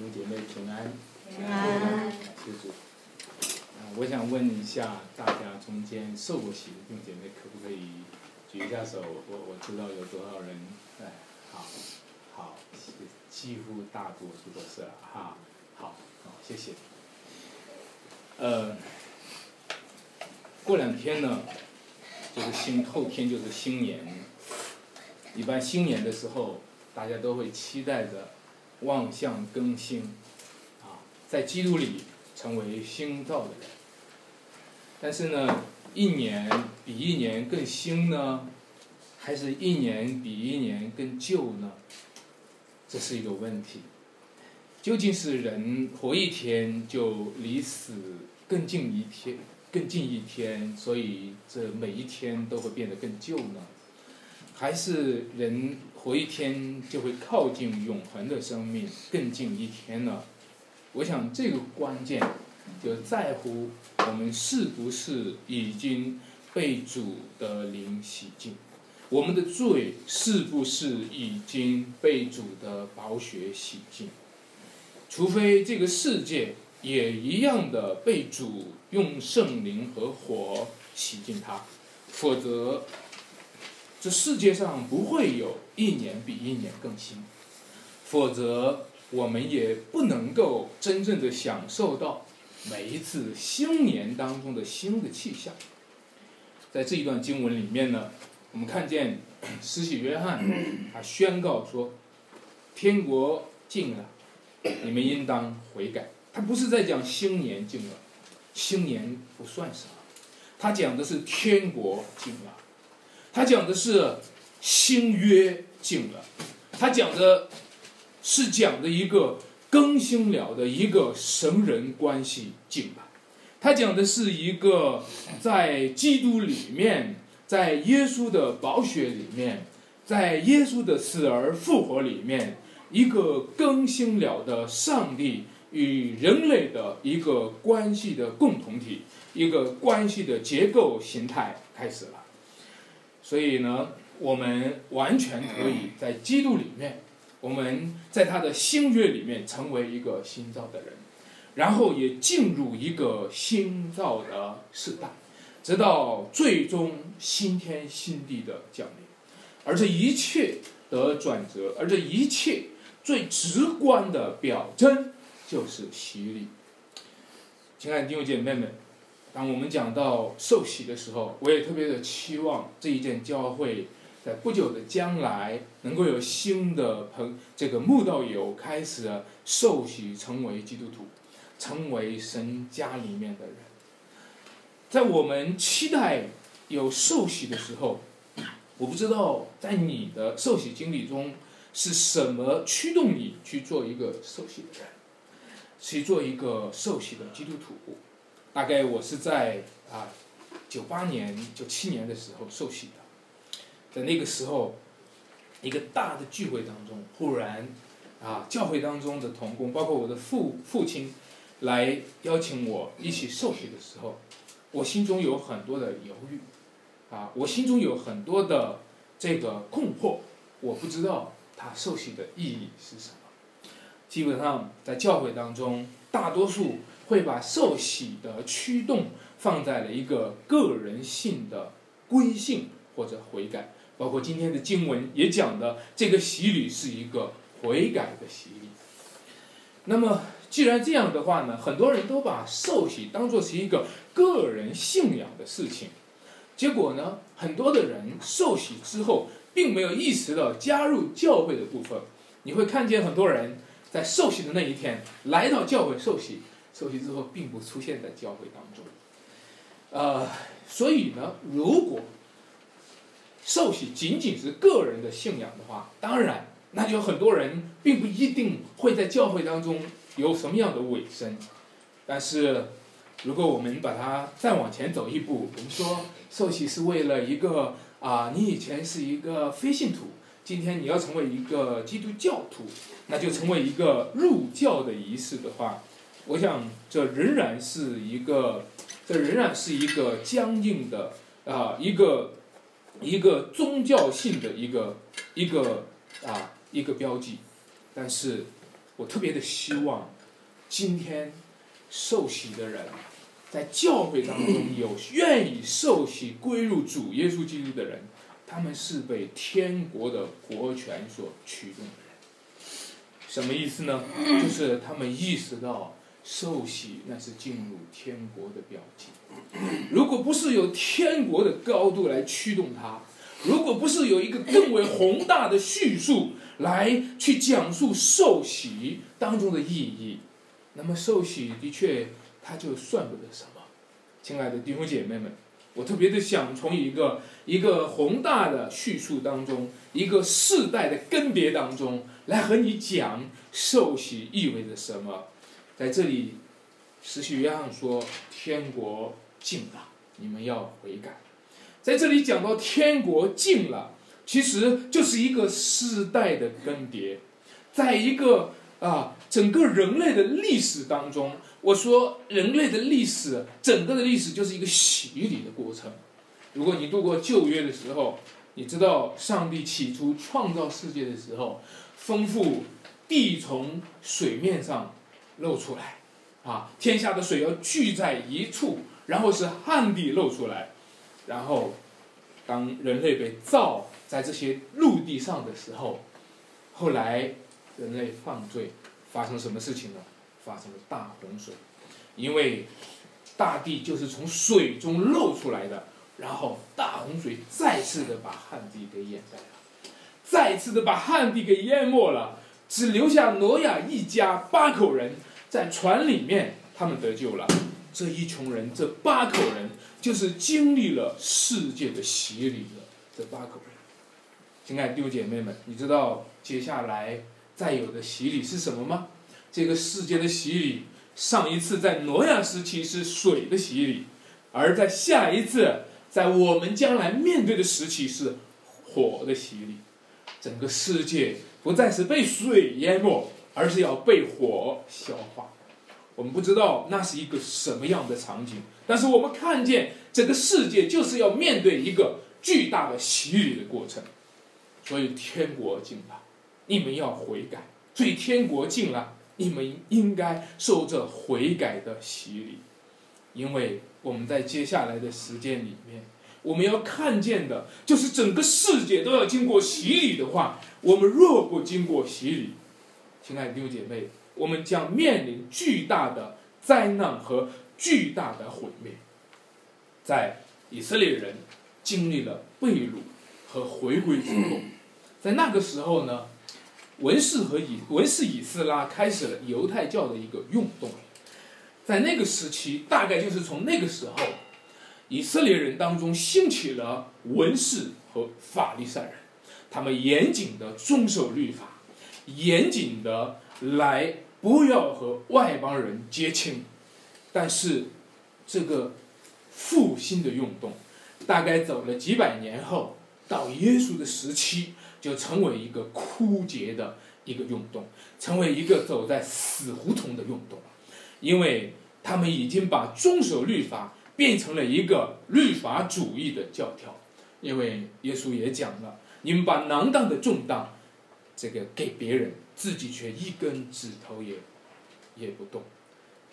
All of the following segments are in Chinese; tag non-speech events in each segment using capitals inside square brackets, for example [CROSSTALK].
弟兄姐妹平安，平安。谢主。啊，我想问一下大家中间受过洗的弟兄姐妹，可不可以举一下手？我我知道有多少人，哎，好，好，几乎大多数都是了，哈，好，好，谢谢。呃，过两天呢，就是新后天就是新年，一般新年的时候，大家都会期待着望向更新，啊，在基督里成为新造的人。但是呢，一年比一年更新呢，还是一年比一年更旧呢？这是一个问题。究竟是人活一天就离死更近一天，更近一天，所以这每一天都会变得更旧呢？还是人活一天就会靠近永恒的生命更近一天呢？我想这个关键就在乎我们是不是已经被主的灵洗净，我们的罪是不是已经被主的宝血洗净。除非这个世界也一样的被主用圣灵和火洗净它，否则这世界上不会有一年比一年更新，否则我们也不能够真正的享受到每一次新年当中的新的气象。在这一段经文里面呢，我们看见 [CLEARS THROAT] 施洗约翰他宣告说：“天国近了。”你们应当悔改。他不是在讲新年近了，新年不算什么。他讲的是天国近了，他讲的是新约近了，他讲的是讲的一个更新了的一个神人关系近了，他讲的是一个在基督里面，在耶稣的宝血里面，在耶稣的死而复活里面。一个更新了的上帝与人类的一个关系的共同体，一个关系的结构形态开始了。所以呢，我们完全可以在基督里面，我们在他的新约里面成为一个新造的人，然后也进入一个新造的时代，直到最终新天新地的降临。而这一切的转折，而这一切。最直观的表征就是洗礼。亲爱的弟兄姐妹们，当我们讲到受洗的时候，我也特别的期望这一件教会，在不久的将来能够有新的朋这个慕道友开始受洗，成为基督徒，成为神家里面的人。在我们期待有受洗的时候，我不知道在你的受洗经历中。是什么驱动你去做一个受洗的人，去做一个受洗的基督徒？大概我是在啊九八年、九七年的时候受洗的，在那个时候，一个大的聚会当中，忽然啊教会当中的同工，包括我的父父亲，来邀请我一起受洗的时候，我心中有很多的犹豫，啊，我心中有很多的这个困惑，我不知道。他受洗的意义是什么？基本上在教会当中，大多数会把受洗的驱动放在了一个个人性的归信或者悔改。包括今天的经文也讲的，这个洗礼是一个悔改的洗礼。那么，既然这样的话呢，很多人都把受洗当做是一个个人信仰的事情。结果呢，很多的人受洗之后。并没有意识到加入教会的部分，你会看见很多人在受洗的那一天来到教会受洗，受洗之后并不出现在教会当中。呃，所以呢，如果受洗仅仅是个人的信仰的话，当然，那就很多人并不一定会在教会当中有什么样的尾声。但是，如果我们把它再往前走一步，我们说受洗是为了一个。啊，你以前是一个非信徒，今天你要成为一个基督教徒，那就成为一个入教的仪式的话，我想这仍然是一个，这仍然是一个僵硬的啊，一个一个宗教性的一个一个啊一个标记。但是我特别的希望，今天受洗的人，在教会当中 [CLEARS THROAT] 有愿意受洗归入主耶稣基督的人，他们是被天国的国权所驱动的人。什么意思呢？就是他们意识到受洗那是进入天国的表记。如果不是有天国的高度来驱动它，如果不是有一个更为宏大的叙述来去讲述受洗当中的意义，那么受洗的确它就算不得什么。亲爱的弟兄姐妹们，我特别的想从一个一个宏大的叙述当中，一个世代的更别当中来和你讲受洗意味着什么。在这里，使徒约翰说：“天国近了，你们要悔改。”在这里讲到天国近了，其实就是一个世代的更迭，在一个啊整个人类的历史当中，我说人类的历史，整个的历史就是一个洗礼的过程。如果你度过旧约的时候，你知道上帝起初创造世界的时候，丰富地从水面上露出来，啊，天下的水要聚在一处，然后是旱地露出来。然后，当人类被造在这些陆地上的时候，后来人类犯罪，发生什么事情呢？发生了大洪水，因为大地就是从水中露出来的，然后大洪水再次的把旱地给掩盖了，再次的把旱地给淹没了，只留下挪亚一家八口人在船里面，他们得救了。这一群人，这八口人。就是经历了世界的洗礼的这八口人，亲爱的弟兄姐妹们，你知道接下来再有的洗礼是什么吗？这个世界的洗礼，上一次在挪亚时期是水的洗礼，而在下一次在我们将来面对的时期是火的洗礼。整个世界不再是被水淹没，而是要被火消化。我们不知道那是一个什么样的场景。但是我们看见这个世界就是要面对一个巨大的洗礼的过程，所以天国近了，你们要悔改。所以天国近了，你们应该受这悔改的洗礼，因为我们在接下来的时间里面，我们要看见的就是整个世界都要经过洗礼的话，我们若不经过洗礼，亲爱的弟兄姐妹，我们将面临巨大的灾难和。巨大的毁灭，在以色列人经历了被掳和回归之后，[CLEARS THROAT] 在那个时候呢，文士和以文士以斯拉开始了犹太教的一个运动。在那个时期，大概就是从那个时候，以色列人当中兴起了文士和法利赛人，他们严谨的遵守律法，严谨的来不要和外邦人结亲。但是，这个复兴的运动，大概走了几百年后，到耶稣的时期，就成为一个枯竭的一个运动，成为一个走在死胡同的运动，因为他们已经把遵守律法变成了一个律法主义的教条。因为耶稣也讲了，你们把囊当的重担，这个给别人，自己却一根指头也也不动。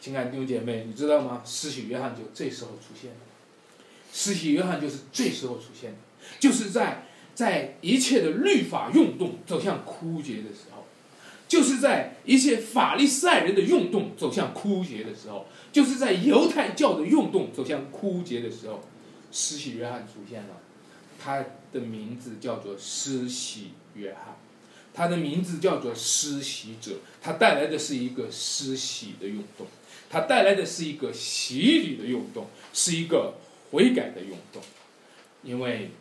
亲爱的弟兄姐妹，你知道吗？施洗约翰就这时候出现的，施洗约翰就是这时候出现的，就是在在一切的律法运动走向枯竭的时候，就是在一切法利赛人的运动走向枯竭的时候，就是在犹太教的运动走向枯竭的时候，施洗约翰出现了，他的名字叫做施洗约翰。他的名字叫做施洗者，他带来的是一个施洗的运动，他带来的是一个洗礼的运动，是一个悔改的运动。因为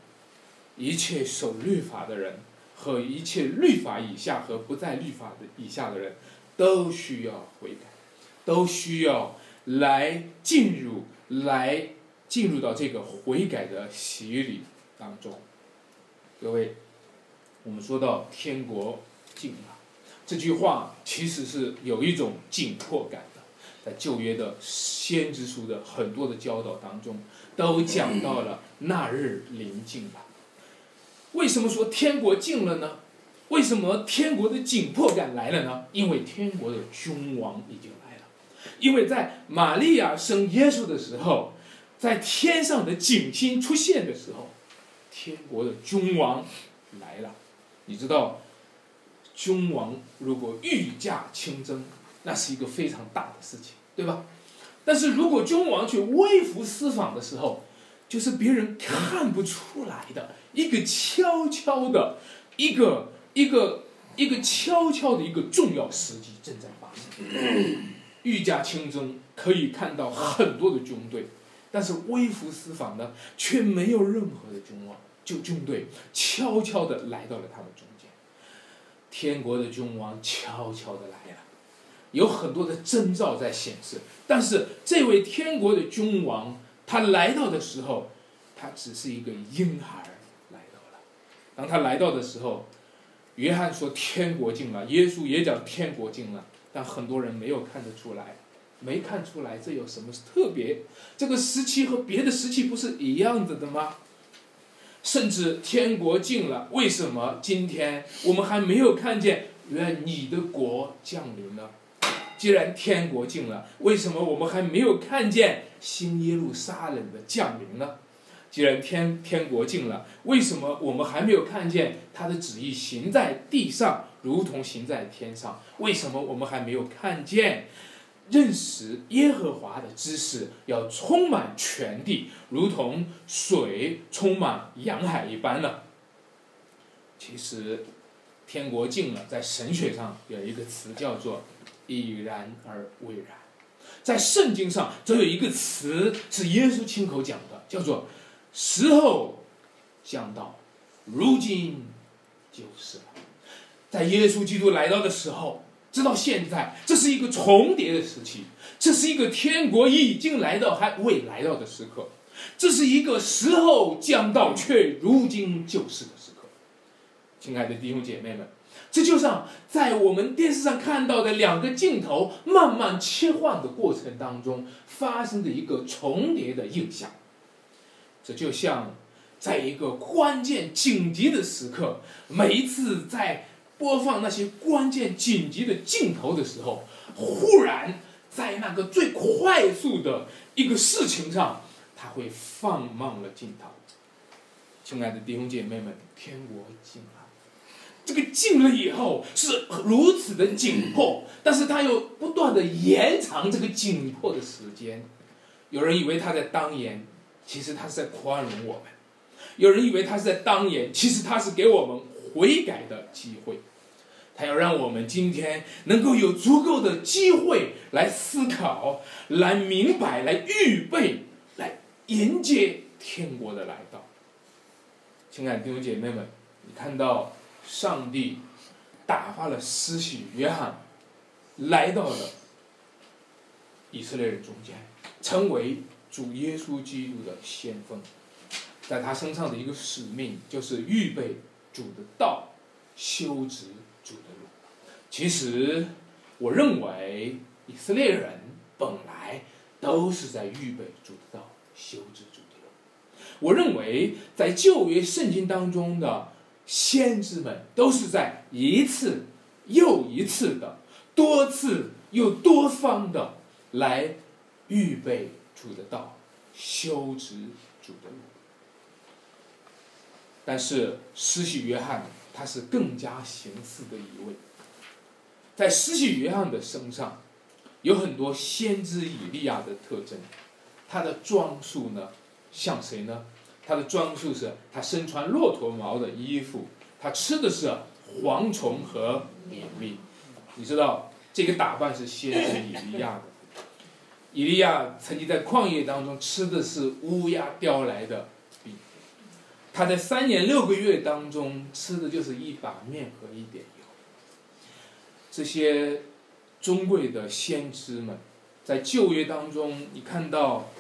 一切守律法的人和一切律法以下和不在律法的以下的人，都需要悔改，都需要来进入来进入到这个悔改的洗礼当中。各位。我们说到天国近了，这句话其实是有一种紧迫感的。在旧约的先知书的很多的教导当中，都讲到了那日临近了。为什么说天国近了呢？为什么天国的紧迫感来了呢？因为天国的君王已经来了。因为在玛利亚生耶稣的时候，在天上的景星出现的时候，天国的君王来了。你知道，君王如果御驾亲征，那是一个非常大的事情，对吧？但是如果君王去微服私访的时候，就是别人看不出来的一个悄悄的，一个一个一个悄悄的一个重要时机正在发生。御驾亲征可以看到很多的军队，但是微服私访呢，却没有任何的君王，就军队悄悄的来到了他们中间。天国的君王悄悄的来了，有很多的征兆在显示，但是这位天国的君王。他来到的时候，他只是一个婴孩来到了。当他来到的时候，约翰说天国近了，耶稣也讲天国近了，但很多人没有看得出来，没看出来这有什么特别？这个时期和别的时期不是一样子的吗？甚至天国近了，为什么今天我们还没有看见愿你的国降临呢？既然天国近了，为什么我们还没有看见新耶路撒冷的降临呢？既然天天国近了，为什么我们还没有看见他的旨意行在地上，如同行在天上？为什么我们还没有看见认识耶和华的知识要充满全地，如同水充满洋海一般呢？其实，天国近了，在神学上有一个词叫做。已然而未然，在圣经上，则有一个词是耶稣亲口讲的，叫做“时候将到，如今就是了”。在耶稣基督来到的时候，直到现在，这是一个重叠的时期，这是一个天国已经来到还未来到的时刻，这是一个时候将到却如今就是的时刻。亲爱的弟兄姐妹们。这就像在我们电视上看到的两个镜头慢慢切换的过程当中发生的一个重叠的印象。这就像在一个关键紧急的时刻，每一次在播放那些关键紧急的镜头的时候，忽然在那个最快速的一个事情上，他会放慢了镜头。亲爱的弟兄姐妹们，天国近了。这个近了以后是如此的紧迫，但是他又不断的延长这个紧迫的时间。有人以为他在当言，其实他是在宽容我们；有人以为他是在当言，其实他是给我们悔改的机会。他要让我们今天能够有足够的机会来思考、来明白、来预备、来迎接天国的来到。亲爱的弟兄姐妹们，你看到？上帝打发了施洗约翰，来到了以色列人中间，成为主耶稣基督的先锋。在他身上的一个使命，就是预备主的道，修直主的路。其实，我认为以色列人本来都是在预备主的道，修直主的路。我认为在旧约圣经当中的。先知们都是在一次又一次的、多次又多方的来预备主的道、修直主的路。但是施洗约翰他是更加形似的一位，在施洗约翰的身上有很多先知以利亚的特征，他的装束呢像谁呢？他的装束是，他身穿骆驼毛的衣服，他吃的是蝗虫和野蜜。你知道这个打扮是先知以利亚的。以利亚曾经在旷野当中吃的是乌鸦叼来的。他在三年六个月当中吃的就是一把面和一点油。这些尊贵的先知们，在旧约当中，你看到，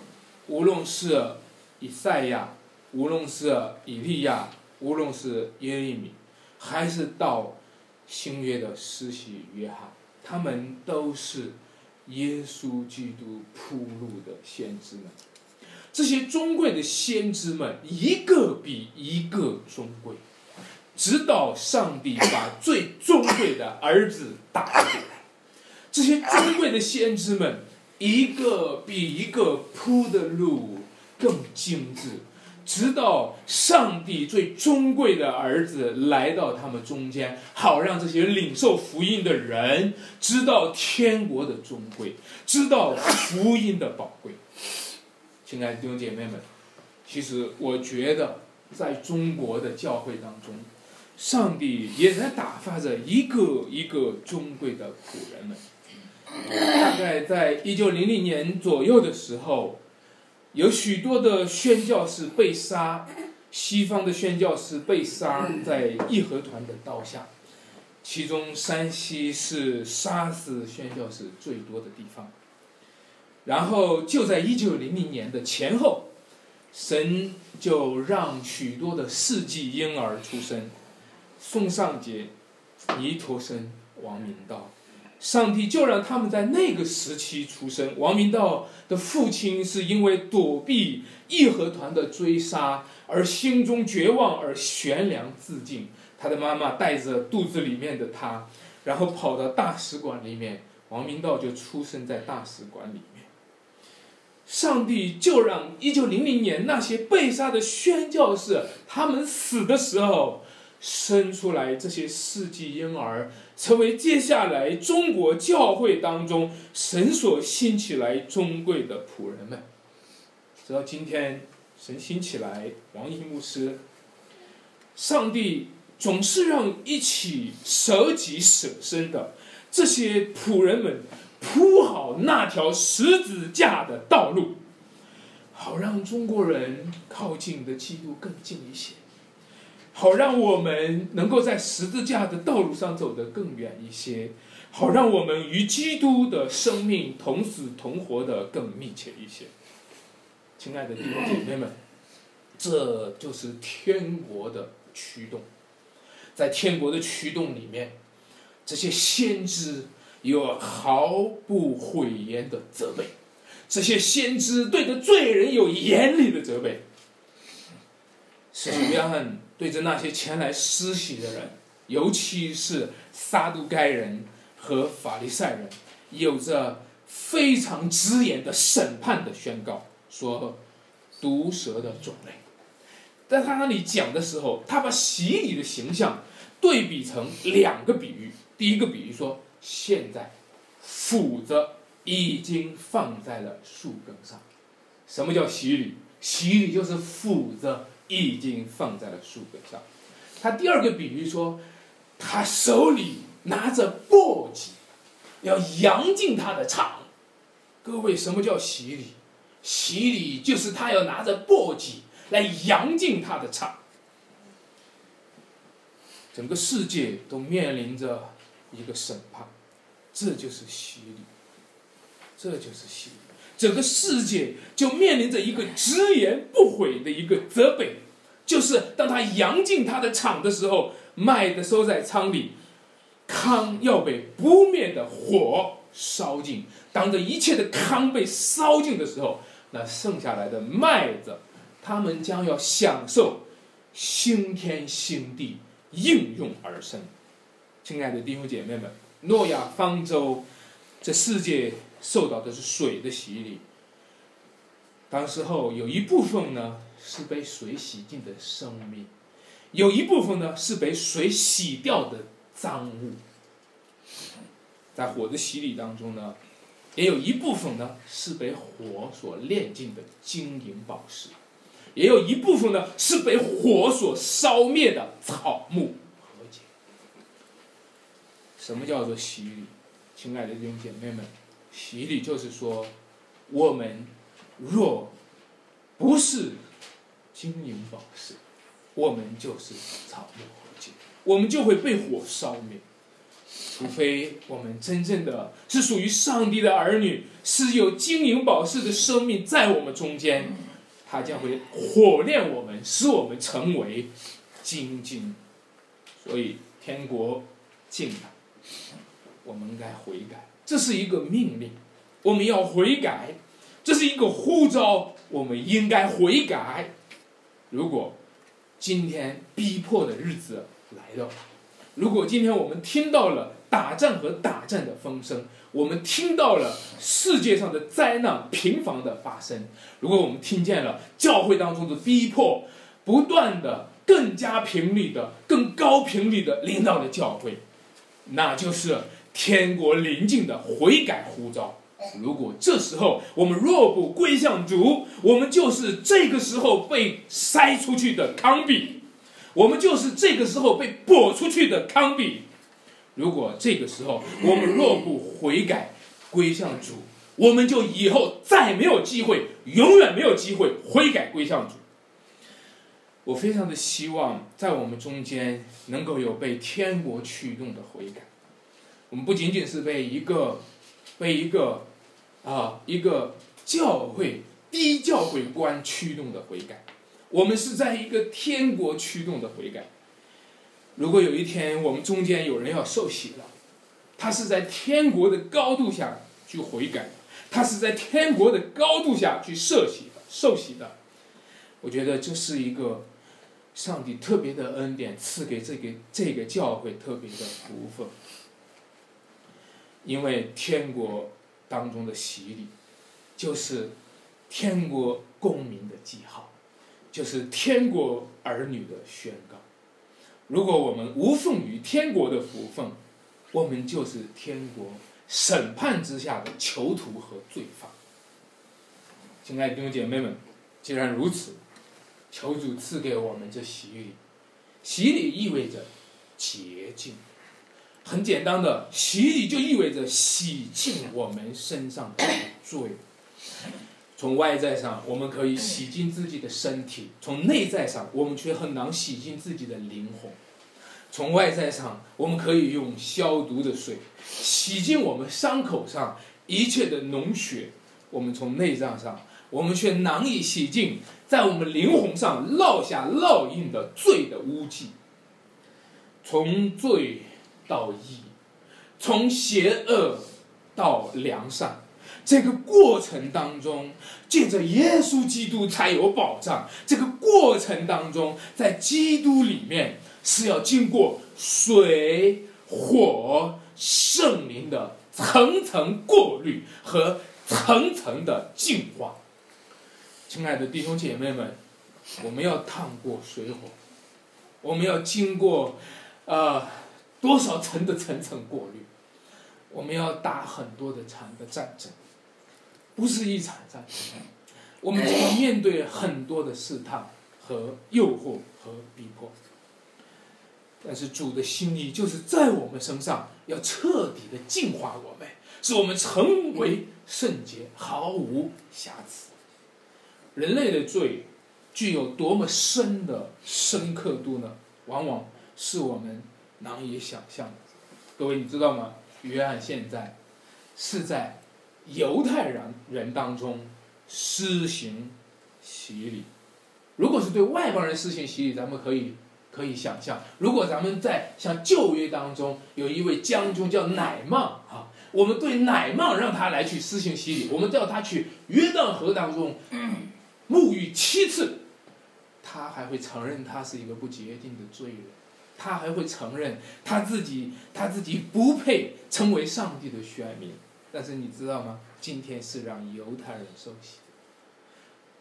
无论是以赛亚。无论是以利亚，无论是耶利米，还是到新约的施洗约翰，他们都是耶稣基督铺路的先知们。这些尊贵的先知们，一个比一个尊贵，直到上帝把最尊贵的儿子打出来。这些尊贵的先知们，一个比一个铺的路更精致，直到上帝最尊贵的儿子来到他们中间，好让这些领受福音的人知道天国的尊贵，知道福音的宝贵。亲爱的弟兄姐妹们，其实我觉得，在中国的教会当中，上帝也在打发着一个一个尊贵的仆人们。大概在一九零零年左右的时候，有许多的宣教士被杀，西方的宣教士被杀在义和团的刀下，其中山西是杀死宣教士最多的地方。然后就在一九零零年的前后，神就让许多的世纪婴儿出生，宋尚杰、尼陀生、王明道。上帝就让他们在那个时期出生。王明道的父亲是因为躲避义和团的追杀而心中绝望而悬梁自尽。他的妈妈带着肚子里面的他，然后跑到大使馆里面。王明道就出生在大使馆里。上帝就让一九零零年那些被杀的宣教士，他们死的时候。生出来这些世纪婴儿，成为接下来中国教会当中神所兴起来尊贵的仆人们。直到今天，神兴起来王一牧师，上帝总是让一起舍己舍身的这些仆人们铺好那条十字架的道路，好让中国人靠近的基督更近一些。好让我们能够在十字架的道路上走得更远一些，好让我们与基督的生命同死同活的更密切一些。亲爱的弟兄姐妹们，这就是天国的驱动。在天国的驱动里面，这些先知有毫不讳言的责备，这些先知对着罪人有严厉的责备。使徒约翰。对着那些前来施洗的人，尤其是撒都该人和法利赛人，有着非常直言的审判的宣告，说毒蛇的种类。在他那里讲的时候，他把洗礼的形象对比成两个比喻。第一个比喻说，现在斧子已经放在了树根上。什么叫洗礼？洗礼就是斧子。已经放在了树根上。他第二个比喻说，他手里拿着簸箕，要扬进他的场。各位，什么叫洗礼？洗礼就是他要拿着簸箕来扬进他的场。整个世界都面临着一个审判，这就是洗礼，这就是洗礼。整个世界就面临着一个直言不讳的一个责备，就是当他扬进他的厂的时候，麦的收在仓里，糠要被不灭的火烧尽。当这一切的糠被烧尽的时候，那剩下来的麦子，他们将要享受新天新地应用而生。亲爱的弟兄姐妹们，诺亚方舟，这世界。受到的是水的洗礼。当时候有一部分呢是被水洗净的生命，有一部分呢是被水洗掉的脏物。在火的洗礼当中呢，也有一部分呢是被火所炼尽的金银宝石，也有一部分呢是被火所烧灭的草木。什么叫做洗礼？亲爱的弟兄姐妹们。洗礼就是说，我们若不是金银宝石，我们就是草木和秸，我们就会被火烧灭。除非我们真正的是属于上帝的儿女，是有金银宝石的生命在我们中间，他将会火炼我们，使我们成为金金。所以天国近了，我们应该悔改。这是一个命令，我们要悔改；这是一个呼召，我们应该悔改。如果今天逼迫的日子来到。如果今天我们听到了打仗和打战的风声，我们听到了世界上的灾难频繁的发生，如果我们听见了教会当中的逼迫，不断的、更加频率的、更高频率的领导的教会，那就是天国临近的悔改呼召。如果这时候我们若不归向主，我们就是这个时候被筛出去的康比。我们就是这个时候被拨出去的康比。如果这个时候我们若不悔改归向主，我们就以后再没有机会，永远没有机会悔改归向主。我非常的希望在我们中间能够有被天国驱动的悔改。我们不仅仅是被一个被一个啊一个教会低教会观驱动的悔改。我们是在一个天国驱动的悔改。如果有一天我们中间有人要受洗了，他是在天国的高度下去悔改，他是在天国的高度下去受洗的、受洗的。我觉得这是一个上帝特别的恩典，赐给这个这个教会特别的福分。因为天国当中的洗礼，就是天国公民的记号。就是天国儿女的宣告。如果我们无奉于天国的福分，我们就是天国审判之下的囚徒和罪犯。亲爱的弟兄姐妹们，既然如此，求主赐给我们这洗礼。洗礼意味着洁净，很简单的，洗礼就意味着洗净我们身上的罪。从外在上，我们可以洗净自己的身体；从内在上，我们却很难洗净自己的灵魂。从外在上，我们可以用消毒的水洗净我们伤口上一切的脓血；我们从内脏上，我们却难以洗净在我们灵魂上烙下烙印的罪的污迹。从罪到义，从邪恶到良善。这个过程当中，借着耶稣基督才有保障。这个过程当中，在基督里面是要经过水、火、圣灵的层层过滤和层层的净化。亲爱的弟兄姐妹们，我们要趟过水火，我们要经过呃多少层的层层过滤，我们要打很多的场的战争。不是一场战争，我们就要面对很多的试探和诱惑和逼迫。但是主的心意就是在我们身上要彻底的净化我们，使我们成为圣洁，毫无瑕疵。人类的罪具有多么深的深刻度呢？往往是我们难以想象的。各位，你知道吗？约翰现在是在。犹太人人当中施行洗礼，如果是对外邦人施行洗礼，咱们可以可以想象，如果咱们在像旧约当中有一位将军叫乃曼啊，我们对乃曼让他来去施行洗礼，我们叫他去约旦河当中沐浴七次，他还会承认他是一个不洁净的罪人，他还会承认他自己他自己不配成为上帝的选民。但是你知道吗？今天是让犹太人受洗，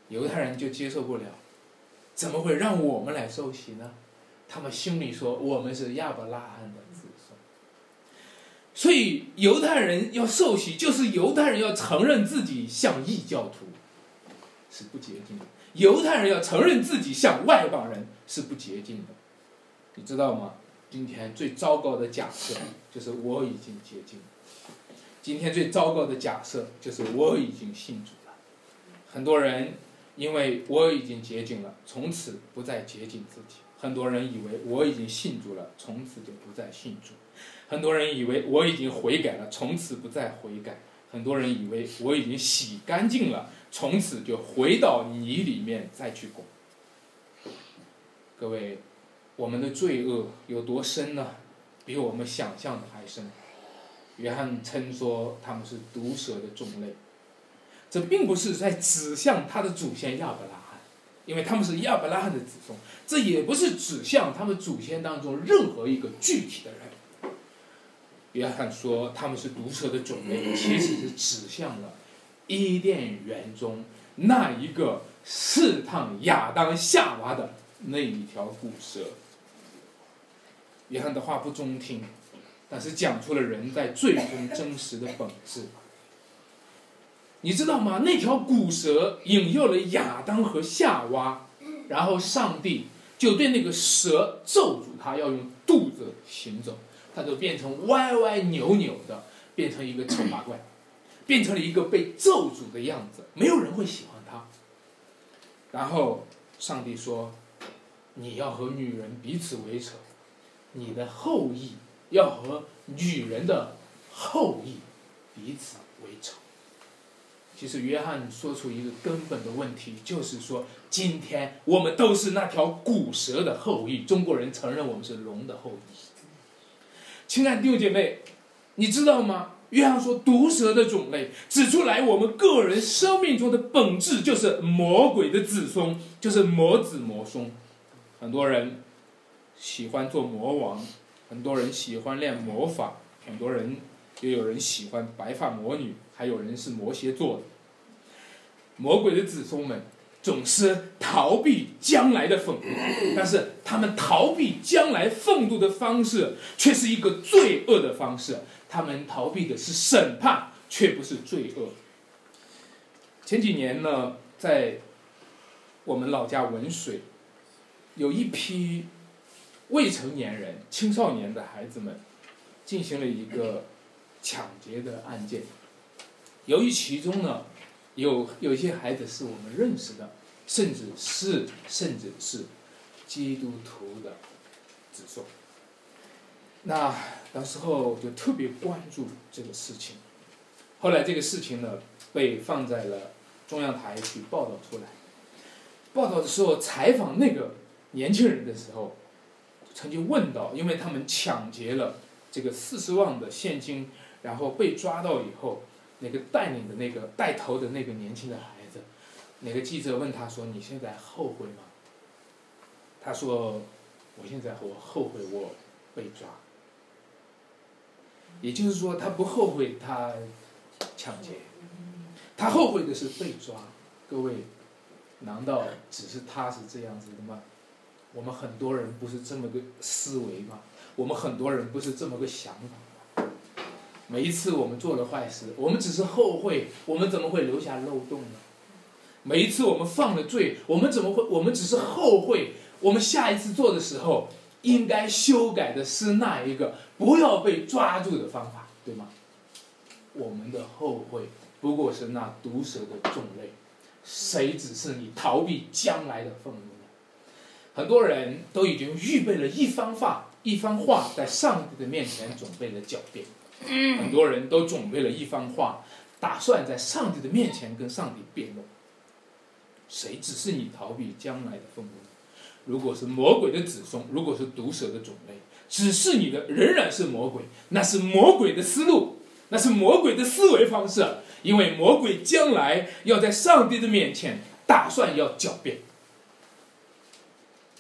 犹太人就接受不了，怎么会让我们来受洗呢？他们心里说我们是亚伯拉罕的子孙，所以犹太人要受洗，就是犹太人要承认自己像异教徒是不洁净的，犹太人要承认自己像外邦人是不洁净的，你知道吗？今天最糟糕的假设就是我已经洁净了。今天最糟糕的假设就是我已经信主了，很多人因为我已经洁净了，从此不再洁净自己；很多人以为我已经信主了，从此就不再信主；很多人以为我已经悔改了，从此不再悔改；很多人以为我已经洗干净了，从此就回到泥里面再去滚。各位，我们的罪恶有多深呢？比我们想象的还深。约翰称说他们是毒蛇的种类，这并不是在指向他的祖先亚伯拉罕，因为他们是亚伯拉罕的子孙。这也不是指向他们祖先当中任何一个具体的人。约翰说他们是毒蛇的种类，其实是指向了伊甸园中那一个试探亚当夏娃的那一条古蛇。约翰的话不中听，但是讲出了人在最终真实的本质。你知道吗？那条古蛇引诱了亚当和夏娃，然后上帝就对那个蛇咒诅他，要用肚子行走，他就变成歪歪扭扭的，变成一个丑八怪，变成了一个被咒诅的样子，没有人会喜欢他。然后上帝说：“你要和女人彼此为仇。”你的后裔要和女人的后裔彼此为仇。其实约翰说出一个根本的问题，就是说，今天我们都是那条古蛇的后裔。中国人承认我们是龙的后裔。亲爱的弟兄姐妹，你知道吗？约翰说，毒蛇的种类指出来，我们个人生命中的本质就是魔鬼的子孙，就是魔子魔孙。很多人。喜欢做魔王，很多人喜欢练魔法，很多人也有人喜欢白发魔女，还有人是魔蝎座的。魔鬼的子孙们总是逃避将来的愤怒，但是他们逃避将来愤怒的方式却是一个罪恶的方式。他们逃避的是审判，却不是罪恶。前几年呢，在我们老家文水，有一批。未成年人、青少年的孩子们进行了一个抢劫的案件。由于其中呢，有有一些孩子是我们认识的，甚至是甚至是基督徒的子孙。那到时候就特别关注这个事情。后来这个事情呢，被放在了中央台去报道出来。报道的时候采访那个年轻人的时候。曾经问到，因为他们抢劫了这个四十万的现金，然后被抓到以后，那个带领的那个带头的那个年轻的孩子，那个记者问他说：“你现在后悔吗？”他说：“我现在我后悔我被抓。”也就是说，他不后悔他抢劫，他后悔的是被抓。各位，难道只是他是这样子的吗？我们很多人不是这么个思维吗？我们很多人不是这么个想法吗？每一次我们做了坏事，我们只是后悔，我们怎么会留下漏洞呢？每一次我们犯了罪，我们怎么会？我们只是后悔，我们下一次做的时候应该修改的是那一个不要被抓住的方法，对吗？我们的后悔不过是那毒蛇的种类，谁只是你逃避将来的愤怒呢？很多人都已经预备了一番话，一番话在上帝的面前准备了狡辩。很多人都准备了一番话，打算在上帝的面前跟上帝辩论。谁只是你逃避将来的愤怒？如果是魔鬼的子孙，如果是毒蛇的种类，只是你的仍然是魔鬼，那是魔鬼的思路，那是魔鬼的思维方式。因为魔鬼将来要在上帝的面前打算要狡辩。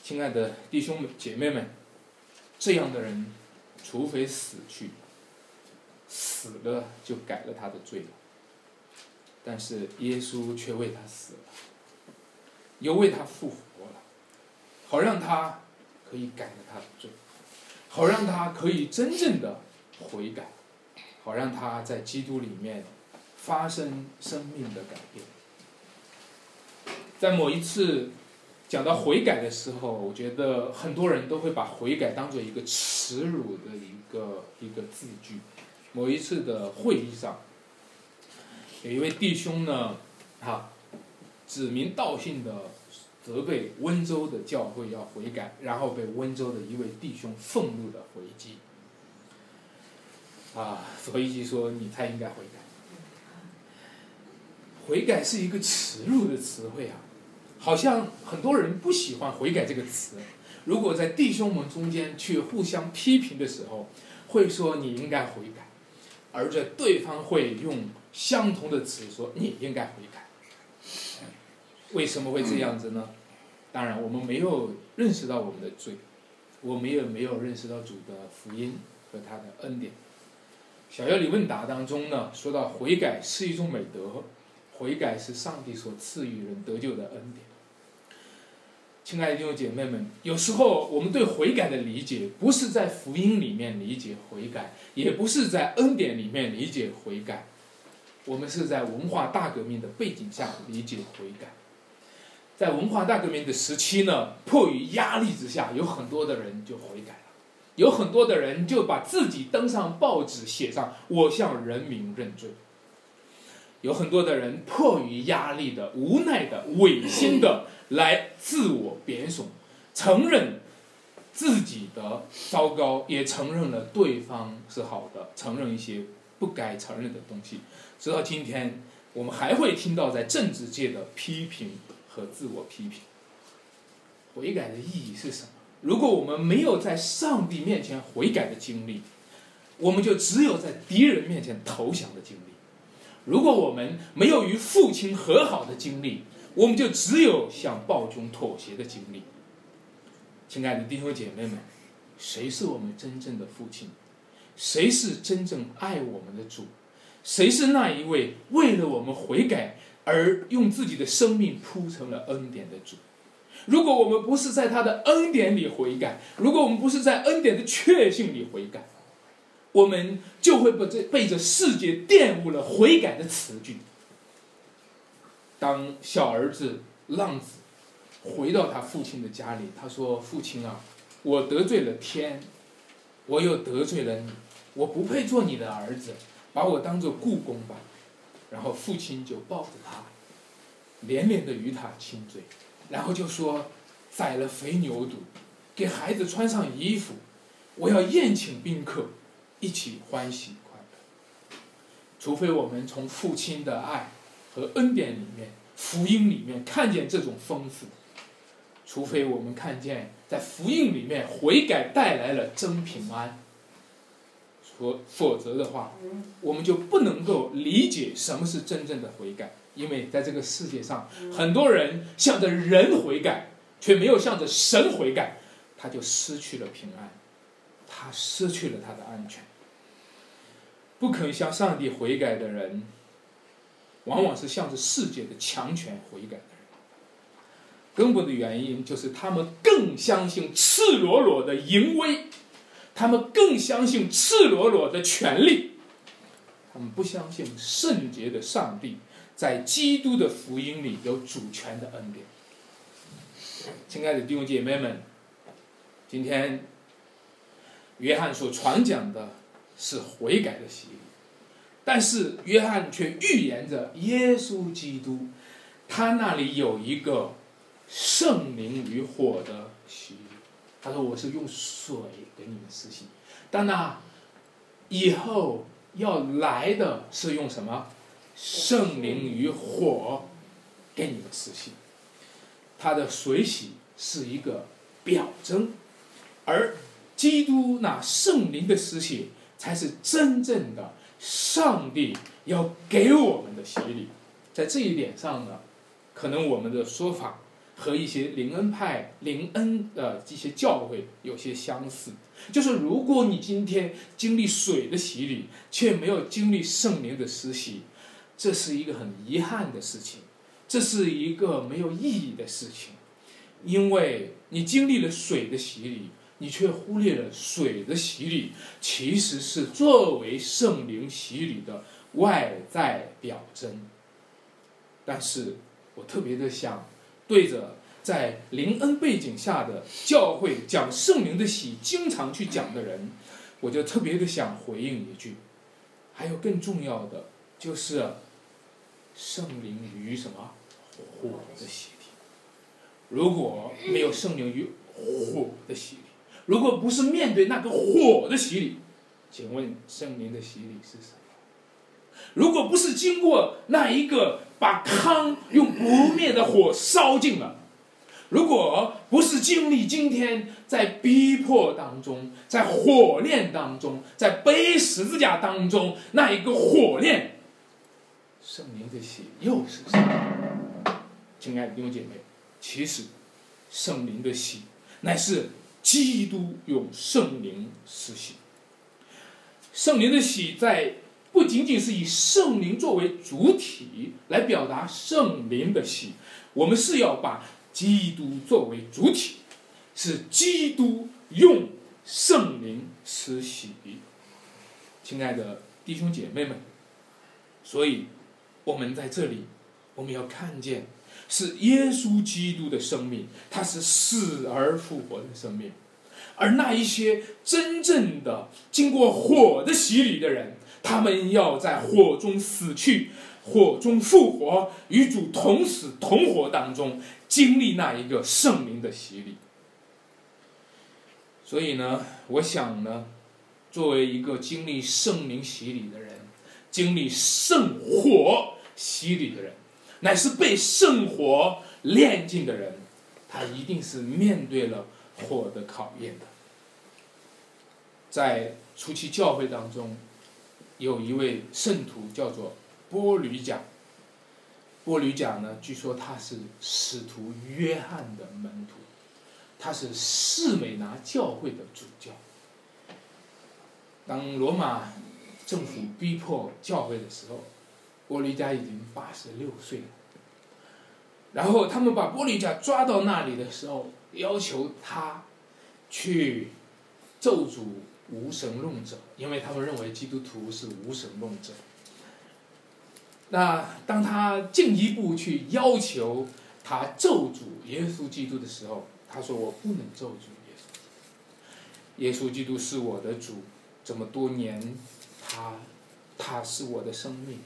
亲爱的弟兄们、姐妹们，这样的人，除非死去，死了就改了他的罪了。但是耶稣却为他死了，又为他复活，好让他可以改了他的罪，好让他可以真正的悔改，好让他在基督里面发生生命的改变。在某一次。讲到悔改的时候，我觉得很多人都会把悔改当做一个耻辱的一个一个字句。某一次的会议上，有一位弟兄呢，哈，指名道姓的责备温州的教会要悔改，然后被温州的一位弟兄愤怒的回击。啊，所以就说你才应该悔改，悔改是一个耻辱的词汇啊。好像很多人不喜欢“悔改”这个词。如果在弟兄们中间去互相批评的时候，会说你应该悔改，而这对方会用相同的词说你应该悔改。为什么会这样子呢？当然，我们没有认识到我们的罪，我们也没有认识到主的福音和他的恩典。小要理问答当中呢，说到悔改是一种美德，悔改是上帝所赐予人得救的恩典。亲爱的弟兄姐妹们，有时候我们对悔改的理解，不是在福音里面理解悔改，也不是在恩典里面理解悔改，我们是在文化大革命的背景下理解悔改。在文化大革命的时期呢，迫于压力之下，有很多的人就悔改了，有很多的人就把自己登上报纸，写上“我向人民认罪”。有很多的人迫于压力的、无奈的、违心的。来自我贬损，承认自己的糟糕，也承认了对方是好的，承认一些不该承认的东西。直到今天，我们还会听到在政治界的批评和自我批评。悔改的意义是什么？如果我们没有在上帝面前悔改的经历，我们就只有在敌人面前投降的经历。如果我们没有与父亲和好的经历，我们就只有向暴君妥协的经历。亲爱的弟兄姐妹们，谁是我们真正的父亲？谁是真正爱我们的主？谁是那一位为了我们悔改而用自己的生命铺成了恩典的主？如果我们不是在他的恩典里悔改，如果我们不是在恩典的确信里悔改，我们就会被这被这世界玷污了悔改的词句。当小儿子浪子回到他父亲的家里，他说：“父亲啊，我得罪了天，我又得罪了你，我不配做你的儿子，把我当做故宫吧。”然后父亲就抱着他，连连的与他亲嘴，然后就说：“宰了肥牛犊，给孩子穿上衣服，我要宴请宾客，一起欢喜快乐。除非我们从父亲的爱。”和恩典里面，福音里面看见这种丰富，除非我们看见在福音里面悔改带来了真平安，否否则的话，我们就不能够理解什么是真正的悔改。因为在这个世界上，很多人向着人悔改，却没有向着神悔改，他就失去了平安，他失去了他的安全。不肯向上帝悔改的人。往往是向着世界的强权悔改的人，根本的原因就是他们更相信赤裸裸的淫威，他们更相信赤裸裸的权利，他们不相信圣洁的上帝在基督的福音里有主权的恩典。亲爱的弟兄姐妹们，今天约翰所传讲的是悔改的洗礼。但是约翰却预言着耶稣基督，他那里有一个圣灵与火的洗礼。他说：“我是用水给你们施洗，但那以后要来的是用什么？圣灵与火给你们施洗。他的水洗是一个表征，而基督那圣灵的施洗才是真正的。”上帝要给我们的洗礼，在这一点上呢，可能我们的说法和一些灵恩派、灵恩的这些教会有些相似。就是如果你今天经历水的洗礼，却没有经历圣灵的施洗，这是一个很遗憾的事情，这是一个没有意义的事情，因为你经历了水的洗礼。你却忽略了水的洗礼其实是作为圣灵洗礼的外在表征。但是我特别的想对着在灵恩背景下的教会讲圣灵的洗经常去讲的人，我就特别的想回应一句：还有更重要的就是圣灵与什么火的洗礼。如果没有圣灵与火的洗礼，如果不是面对那个火的洗礼，请问圣灵的洗礼是什么？如果不是经过那一个把汤用不灭的火烧尽了，如果不是经历今天在逼迫当中，在火炼当中，在背十字架当中那一个火炼，圣灵的洗又是什么？亲爱的弟兄姐妹，其实圣灵的洗，乃是基督用圣灵施洗。圣灵的洗在不仅仅是以圣灵作为主体来表达圣灵的喜，我们是要把基督作为主体，是基督用圣灵施喜。亲爱的弟兄姐妹们，所以我们在这里，我们要看见是耶稣基督的生命，他是死而复活的生命。而那一些真正的经过火的洗礼的人，他们要在火中死去，火中复活，与主同死同活当中，经历那一个圣灵的洗礼。所以呢，我想呢，作为一个经历圣灵洗礼的人，经历圣火洗礼的人，乃是被圣火炼尽的人，他一定是面对了。火的考验的，在初期教会当中，有一位圣徒叫做波吕贾。波吕贾呢，据说他是使徒约翰的门徒，他是士美拿教会的主教。当罗马政府逼迫教会的时候，波吕贾已经八十六岁了。然后他们把波吕贾抓到那里的时候。要求他去咒诅无神论者，因为他们认为基督徒是无神论者。那当他进一步去要求他咒诅耶稣基督的时候，他说：“我不能咒诅耶稣。耶稣基督是我的主，这么多年，他他是我的生命，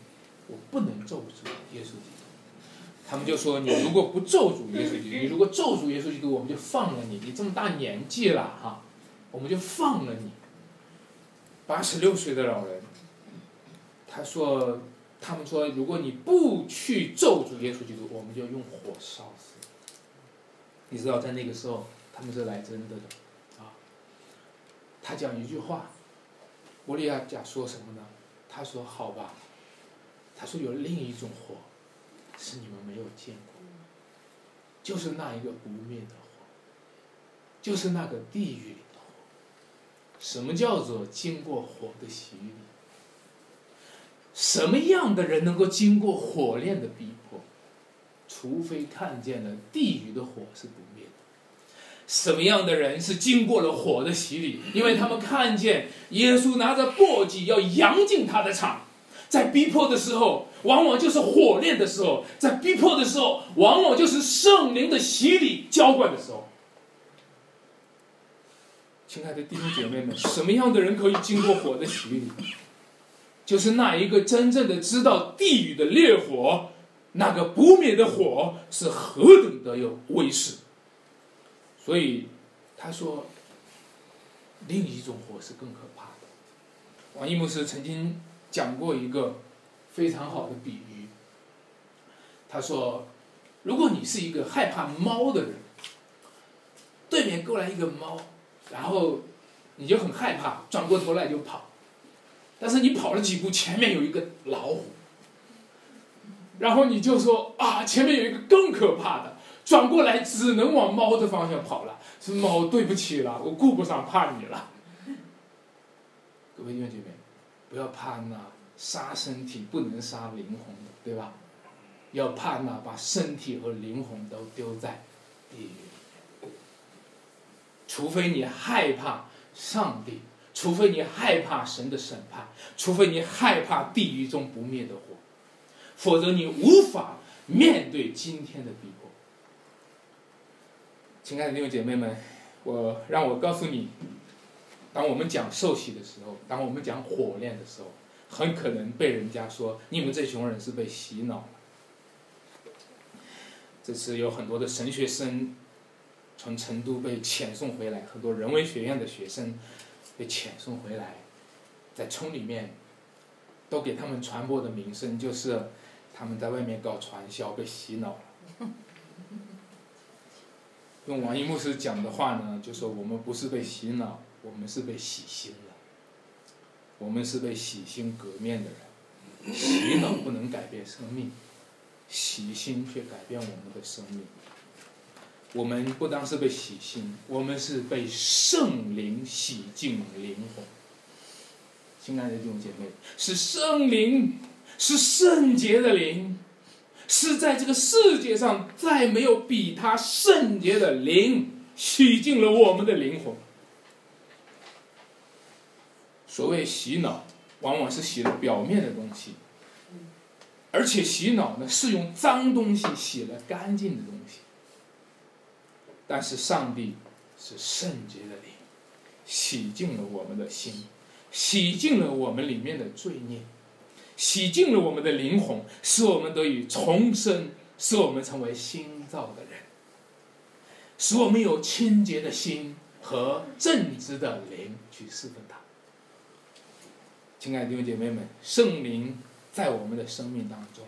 我不能咒诅耶稣基督。”他们就说：“你如果不咒诅耶稣基督，[LAUGHS] 你如果咒诅耶稣基督，我们就放了你。你这么大年纪了哈，我们就放了你。”八十六岁的老人，他说：“他们说，如果你不去咒诅耶稣基督，我们就用火烧死。”你知道，在那个时候，他们是来真的的啊。他讲一句话，伯利亚讲说什么呢？他说：“好吧。”他说：“有另一种火。”是你们没有见过，就是那一个不灭的火，就是那个地狱里。什么叫做经过火的洗礼？什么样的人能够经过火炼的逼迫？除非看见了地狱的火是不灭的。什么样的人是经过了火的洗礼？因为他们看见耶稣拿着簸箕要扬进他的场。在逼迫的时候，往往就是火炼的时候；在逼迫的时候，往往就是圣灵的洗礼浇灌的时候。亲爱的弟兄姐妹们，什么样的人可以经过火的洗礼？就是那一个真正的知道地狱的烈火，那个不灭的火是何等的有威势。所以他说，另一种火是更可怕的。王一牧师曾经。讲过一个非常好的比喻。他说：“如果你是一个害怕猫的人，对面过来一个猫，然后你就很害怕，转过头来就跑。但是你跑了几步，前面有一个老虎，然后你就说啊，前面有一个更可怕的，转过来只能往猫的方向跑了。是猫，对不起了，我顾不上怕你了。”各位弟兄姐妹。不要怕那杀身体不能杀灵魂，对吧？要怕那把身体和灵魂都丢在地狱。除非你害怕上帝，除非你害怕神的审判，除非你害怕地狱中不灭的火，否则你无法面对今天的逼迫。亲爱的弟兄姐妹们，我让我告诉你。当我们讲受洗的时候，当我们讲火炼的时候，很可能被人家说你们这群人是被洗脑了。这次有很多的神学生从成都被遣送回来，很多人文学院的学生被遣送回来，在村里面都给他们传播的名声就是他们在外面搞传销被洗脑了。用王一牧师讲的话呢，就说我们不是被洗脑。我们是被洗心了，我们是被洗心革面的人。洗脑不能改变生命，洗心却改变我们的生命。我们不单是被洗心，我们是被圣灵洗净灵魂。亲爱的弟兄姐妹，是圣灵，是圣洁的灵，是在这个世界上再没有比他圣洁的灵洗净了我们的灵魂。所谓洗脑，往往是洗了表面的东西，而且洗脑呢是用脏东西洗了干净的东西。但是上帝是圣洁的灵，洗净了我们的心，洗净了我们里面的罪孽，洗净了我们的灵魂，使我们得以重生，使我们成为新造的人，使我们有清洁的心和正直的灵去侍奉他。亲爱的弟兄姐妹们，圣灵在我们的生命当中。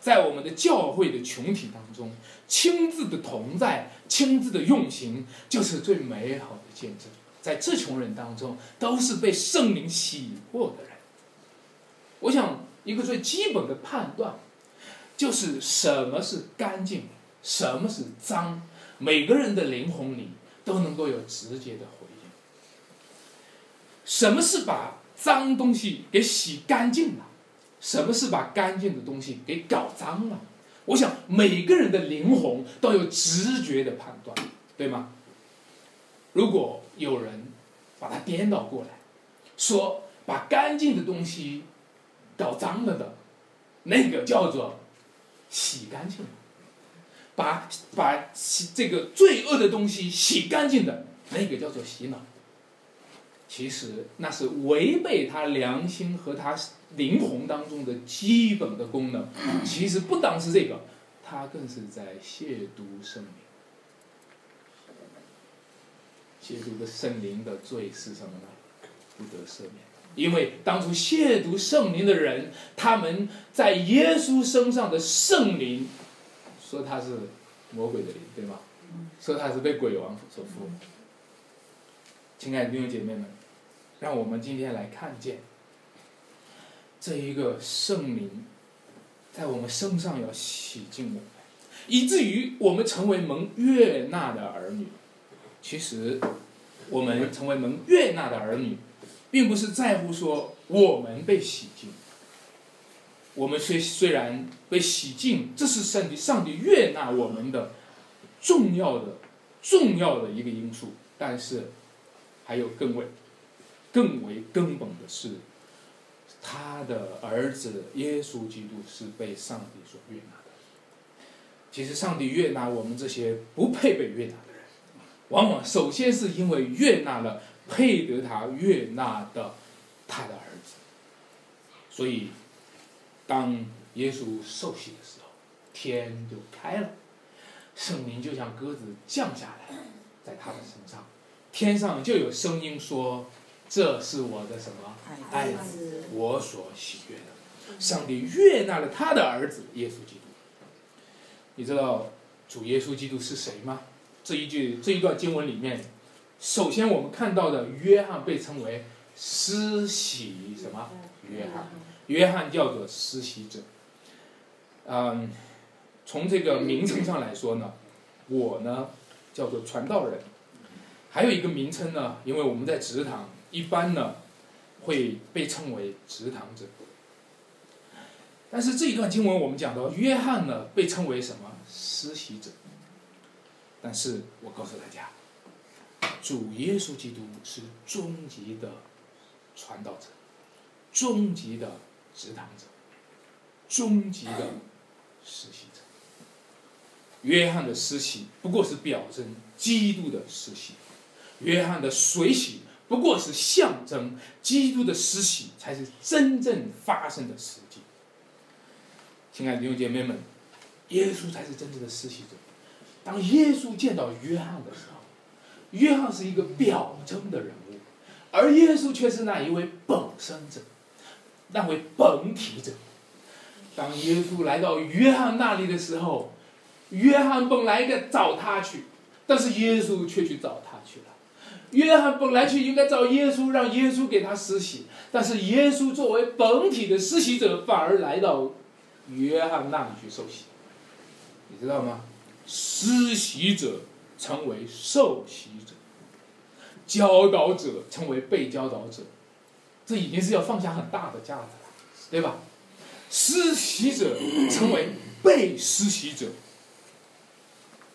在我们的教会的群体当中，亲自的同在，亲自的用行，就是最美好的见证。在这群人当中，都是被圣灵洗过的人。我想，一个最基本的判断，就是什么是干净，什么是脏，每个人的灵魂里都能够有直接的回应。什么是把脏东西给洗干净了？什么是把干净的东西给搞脏了？我想每个人的灵魂都有直觉的判断，对吗？如果有人把它颠倒过来，说把干净的东西搞脏了的，那个叫做洗干净；把把洗这个罪恶的东西洗干净的，那个叫做洗脑。其实那是违背他良心和他灵魂当中的基本的功能。其实不单是这个，他更是在亵渎圣灵。亵渎的圣灵的罪是什么呢？不得赦免。因为当初亵渎圣灵的人，他们在耶稣身上的圣灵，说他是魔鬼的灵，对吗？说他是被鬼王所附。亲爱的弟兄姐妹们。让我们今天来看见，这一个圣灵，在我们身上要洗净我们，以至于我们成为蒙悦纳的儿女。其实，我们成为蒙悦纳的儿女，并不是在乎说我们被洗净。我们虽虽然被洗净，这是上帝上帝悦纳我们的重要的重要的一个因素，但是还有更为。更为根本的是，他的儿子耶稣基督是被上帝所悦纳的。其实，上帝悦纳我们这些不配被悦纳的人，往往首先是因为悦纳了配得他悦纳的他的儿子。所以，当耶稣受洗的时候，天就开了，圣灵就像鸽子降下来，在他的身上，天上就有声音说。这是我的什么？爱子，我所喜悦的。上帝悦纳了他的儿子。耶稣基督。你知道主耶稣基督是谁吗？这一句这一段经文里面，首先我们看到的约翰被称为施洗什么？约翰，约翰叫做施洗者。嗯，从这个名称上来说呢，我呢叫做传道人。还有一个名称呢，因为我们在职堂。一般呢，会被称为直堂者。但是这一段经文我们讲到，约翰呢被称为什么施洗者？但是我告诉大家，主耶稣基督是终极的传道者，终极的执堂者，终极的施洗者。约翰的施洗不过是表征基督的施洗，约翰的水洗。不过是象征，基督的施洗才是真正发生的实际。亲爱的弟兄姐妹们，耶稣才是真正的施洗者。当耶稣见到约翰的时候，约翰是一个表征的人物，而耶稣却是那一位本身者，那位本体者。当耶稣来到约翰那里的时候，约翰本来该找他去，但是耶稣却去找他去了。约翰本来就应该找耶稣，让耶稣给他施洗，但是耶稣作为本体的施洗者，反而来到约翰那里去受洗。你知道吗？施洗者成为受洗者，教导者成为被教导者，这已经是要放下很大的架子了，对吧？施洗者成为被施洗者。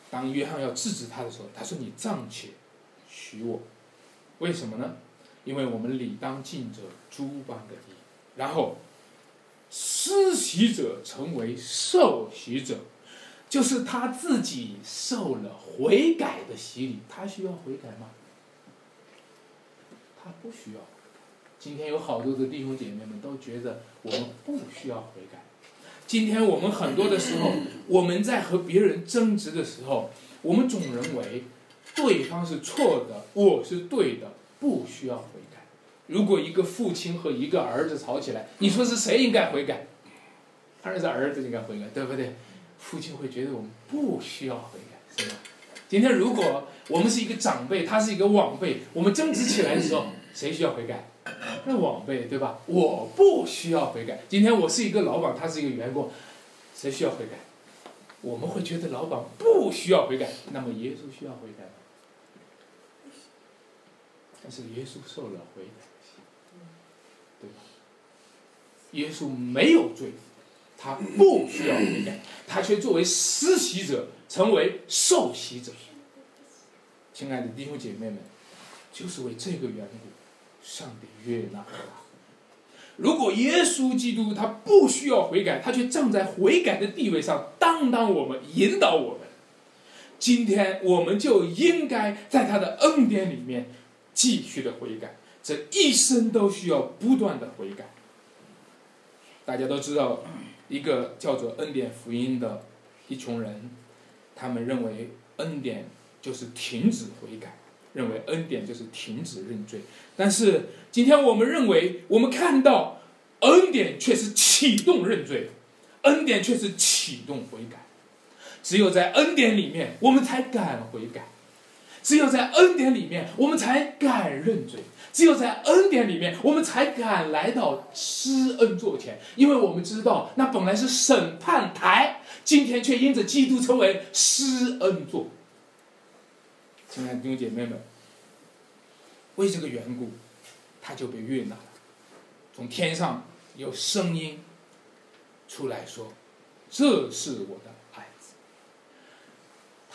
当约翰要制止他的时候，他说：“你暂且许我，为什么呢？因为我们理当尽着诸般的义。”然后，施洗者成为受洗者，就是他自己受了悔改的洗礼。他需要悔改吗？他不需要。今天有好多的弟兄姐妹们都觉得我们不需要悔改。今天我们很多的时候，我们在和别人争执的时候，我们总认为对方是错的，我是对的，不需要悔改。如果一个父亲和一个儿子吵起来，你说是谁应该悔改？当然是儿子应该悔改，对不对？父亲会觉得我们不需要悔改，是吧？今天如果我们是一个长辈，他是一个晚辈，我们争执起来的时候，谁需要悔改？那晚辈对吧？我不需要悔改。今天我是一个老板，他是一个员工，谁需要悔改？我们会觉得老板不需要悔改。那么耶稣需要悔改吗？但是耶稣受了悔改，对吧？耶稣没有罪，他不需要悔改，他却作为施洗者成为受洗者。亲爱的弟兄姐妹们，就是为这个缘故。上帝悦纳他。如果耶稣基督他不需要悔改，他却站在悔改的地位上，当当我们，引导我们。今天我们就应该在他的恩典里面继续的悔改，这一生都需要不断的悔改。大家都知道，一个叫做恩典福音的一群人，他们认为恩典就是停止悔改。认为恩典就是停止认罪，但是今天我们认为，我们看到恩典却是启动认罪，恩典却是启动悔改。只有在恩典里面，我们才敢悔改；只有在恩典里面，我们才敢认罪；只有在恩典里面，我们才敢来到施恩座前，因为我们知道那本来是审判台，今天却因着基督成为施恩座。亲爱的弟兄姐妹们，为这个缘故，他就被悦纳了。从天上有声音出来说：“这是我的。”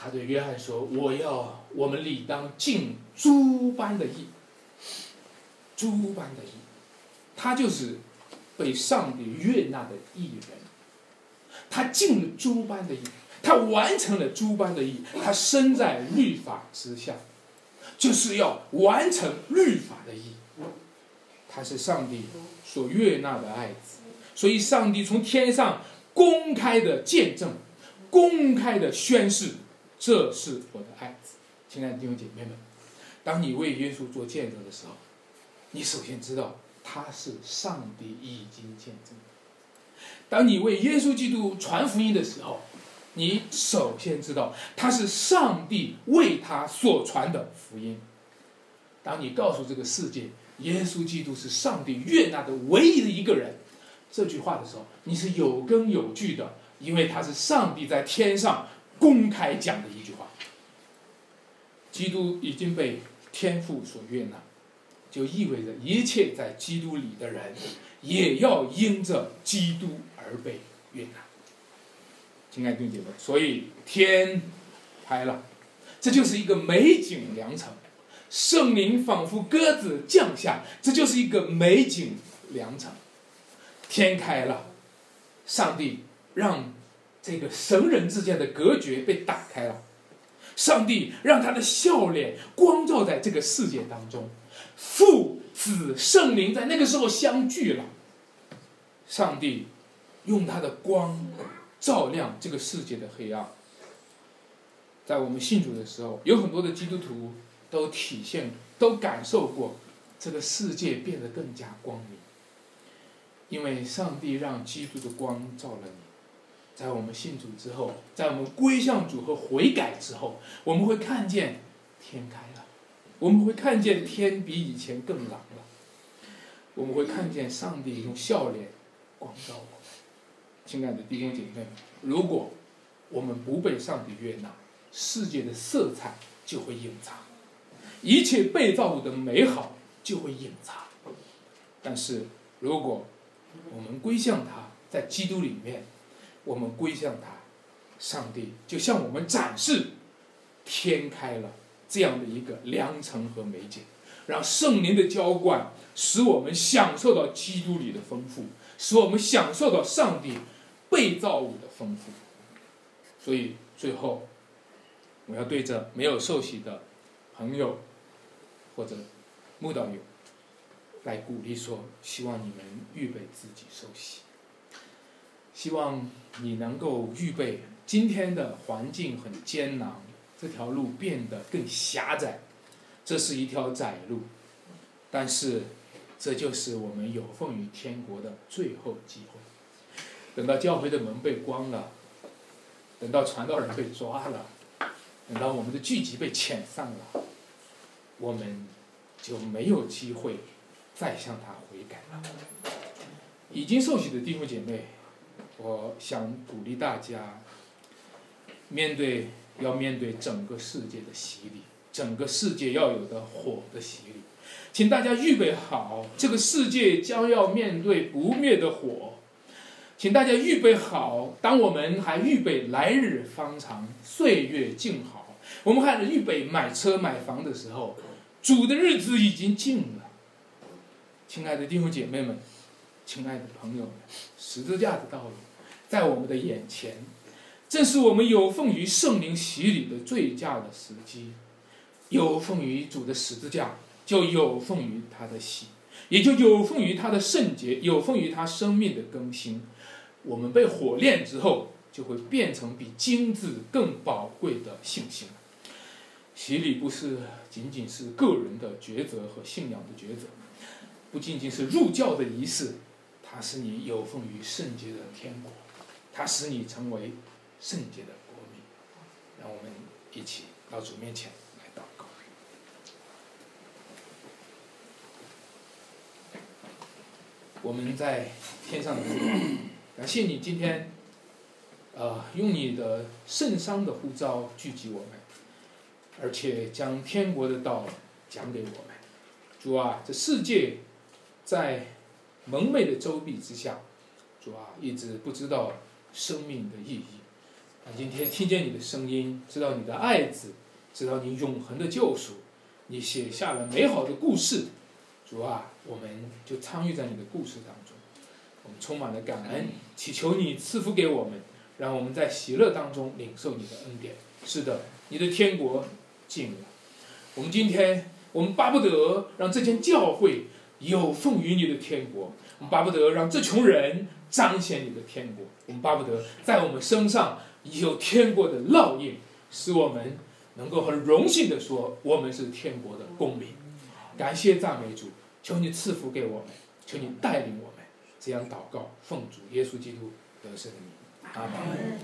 他对约翰说：“我要我们理当尽诸般的义，诸般的义。”他就是被上帝悦纳的义人，他尽了诸般的义。他完成了诸般的义，他身在律法之下，就是要完成律法的义。他是上帝所悦纳的爱子，所以上帝从天上公开的见证，公开的宣誓，这是我的爱子。亲爱的弟兄姐妹们，当你为耶稣做见证的时候，你首先知道他是上帝已经见证。当你为耶稣基督传福音的时候，你首先知道，他是上帝为他所传的福音。当你告诉这个世界，耶稣基督是上帝悦纳的唯一的一个人，这句话的时候，你是有根有据的，因为他是上帝在天上公开讲的一句话。基督已经被天父所悦纳，就意味着一切在基督里的人，也要因着基督而被悦纳。亲爱的弟兄姐妹，所以天开了，这就是一个美景良辰，圣灵仿佛鸽子降下，这就是一个美景良辰。天开了，上帝让这个神人之间的隔绝被打开了，上帝让他的笑脸光照在这个世界当中，父子圣灵在那个时候相聚了，上帝用他的光。照亮这个世界的黑暗。在我们信主的时候，有很多的基督徒都体现、都感受过这个世界变得更加光明，因为上帝让基督的光照了你。在我们信主之后，在我们归向主和悔改之后，我们会看见天开了，我们会看见天比以前更蓝了，我们会看见上帝用笑脸光照我们。亲爱的弟兄姐妹们，如果我们不被上帝悦纳，世界的色彩就会隐藏，一切被造物的美好就会隐藏。但是，如果我们归向他，在基督里面，我们归向他，上帝就向我们展示天开了这样的一个良辰和美景，让圣灵的浇灌使我们享受到基督里的丰富，使我们享受到上帝被造物的丰富。所以最后，我要对着没有受洗的朋友或者慕道友来鼓励说：希望你们预备自己受洗。希望你能够预备，今天的环境很艰难，这条路变得更狭窄，这是一条窄路，但是这就是我们有奉于天国的最后机会。等到教会的门被关了，等到传道人被抓了，等到我们的聚集被遣散了，我们就没有机会再向他悔改了。已经受洗的弟兄姐妹。我想鼓励大家，面对要面对整个世界的洗礼，整个世界要有的火的洗礼，请大家预备好，这个世界将要面对不灭的火，请大家预备好，当我们还预备来日方长，岁月静好，我们还预备买车买房的时候，主的日子已经近了，亲爱的弟兄姐妹们，亲爱的朋友们，十字架的道路。在我们的眼前，正是我们有奉于圣灵洗礼的最佳的时机。有奉于主的十字架，就有奉于他的喜，也就有奉于他的圣洁，有奉于他生命的更新。我们被火炼之后，就会变成比金子更宝贵的信心。洗礼不是仅仅是个人的抉择和信仰的抉择，不仅仅是入教的仪式，它是你有奉于圣洁的天国。它使你成为圣洁的国民，让我们一起到主面前来祷告。我们在天上的父，感谢你今天，呃，用你的圣伤的呼召聚集我们，而且将天国的道讲给我们。主啊，这世界在蒙昧的周壁之下，主啊，一直不知道。生命的意义。那今天听见你的声音，知道你的爱子，知道你永恒的救赎，你写下了美好的故事。主啊，我们就参与在你的故事当中，我们充满了感恩，祈求你赐福给我们，让我们在喜乐当中领受你的恩典。是的，你的天国近了。我们今天，我们巴不得让这间教会有奉于你的天国，我们巴不得让这群人。彰显你的天国，我们巴不得在我们身上有天国的烙印，使我们能够很荣幸的说，我们是天国的公民。感谢赞美主，求你赐福给我们，求你带领我们，这样祷告，奉主耶稣基督得胜的名，阿门。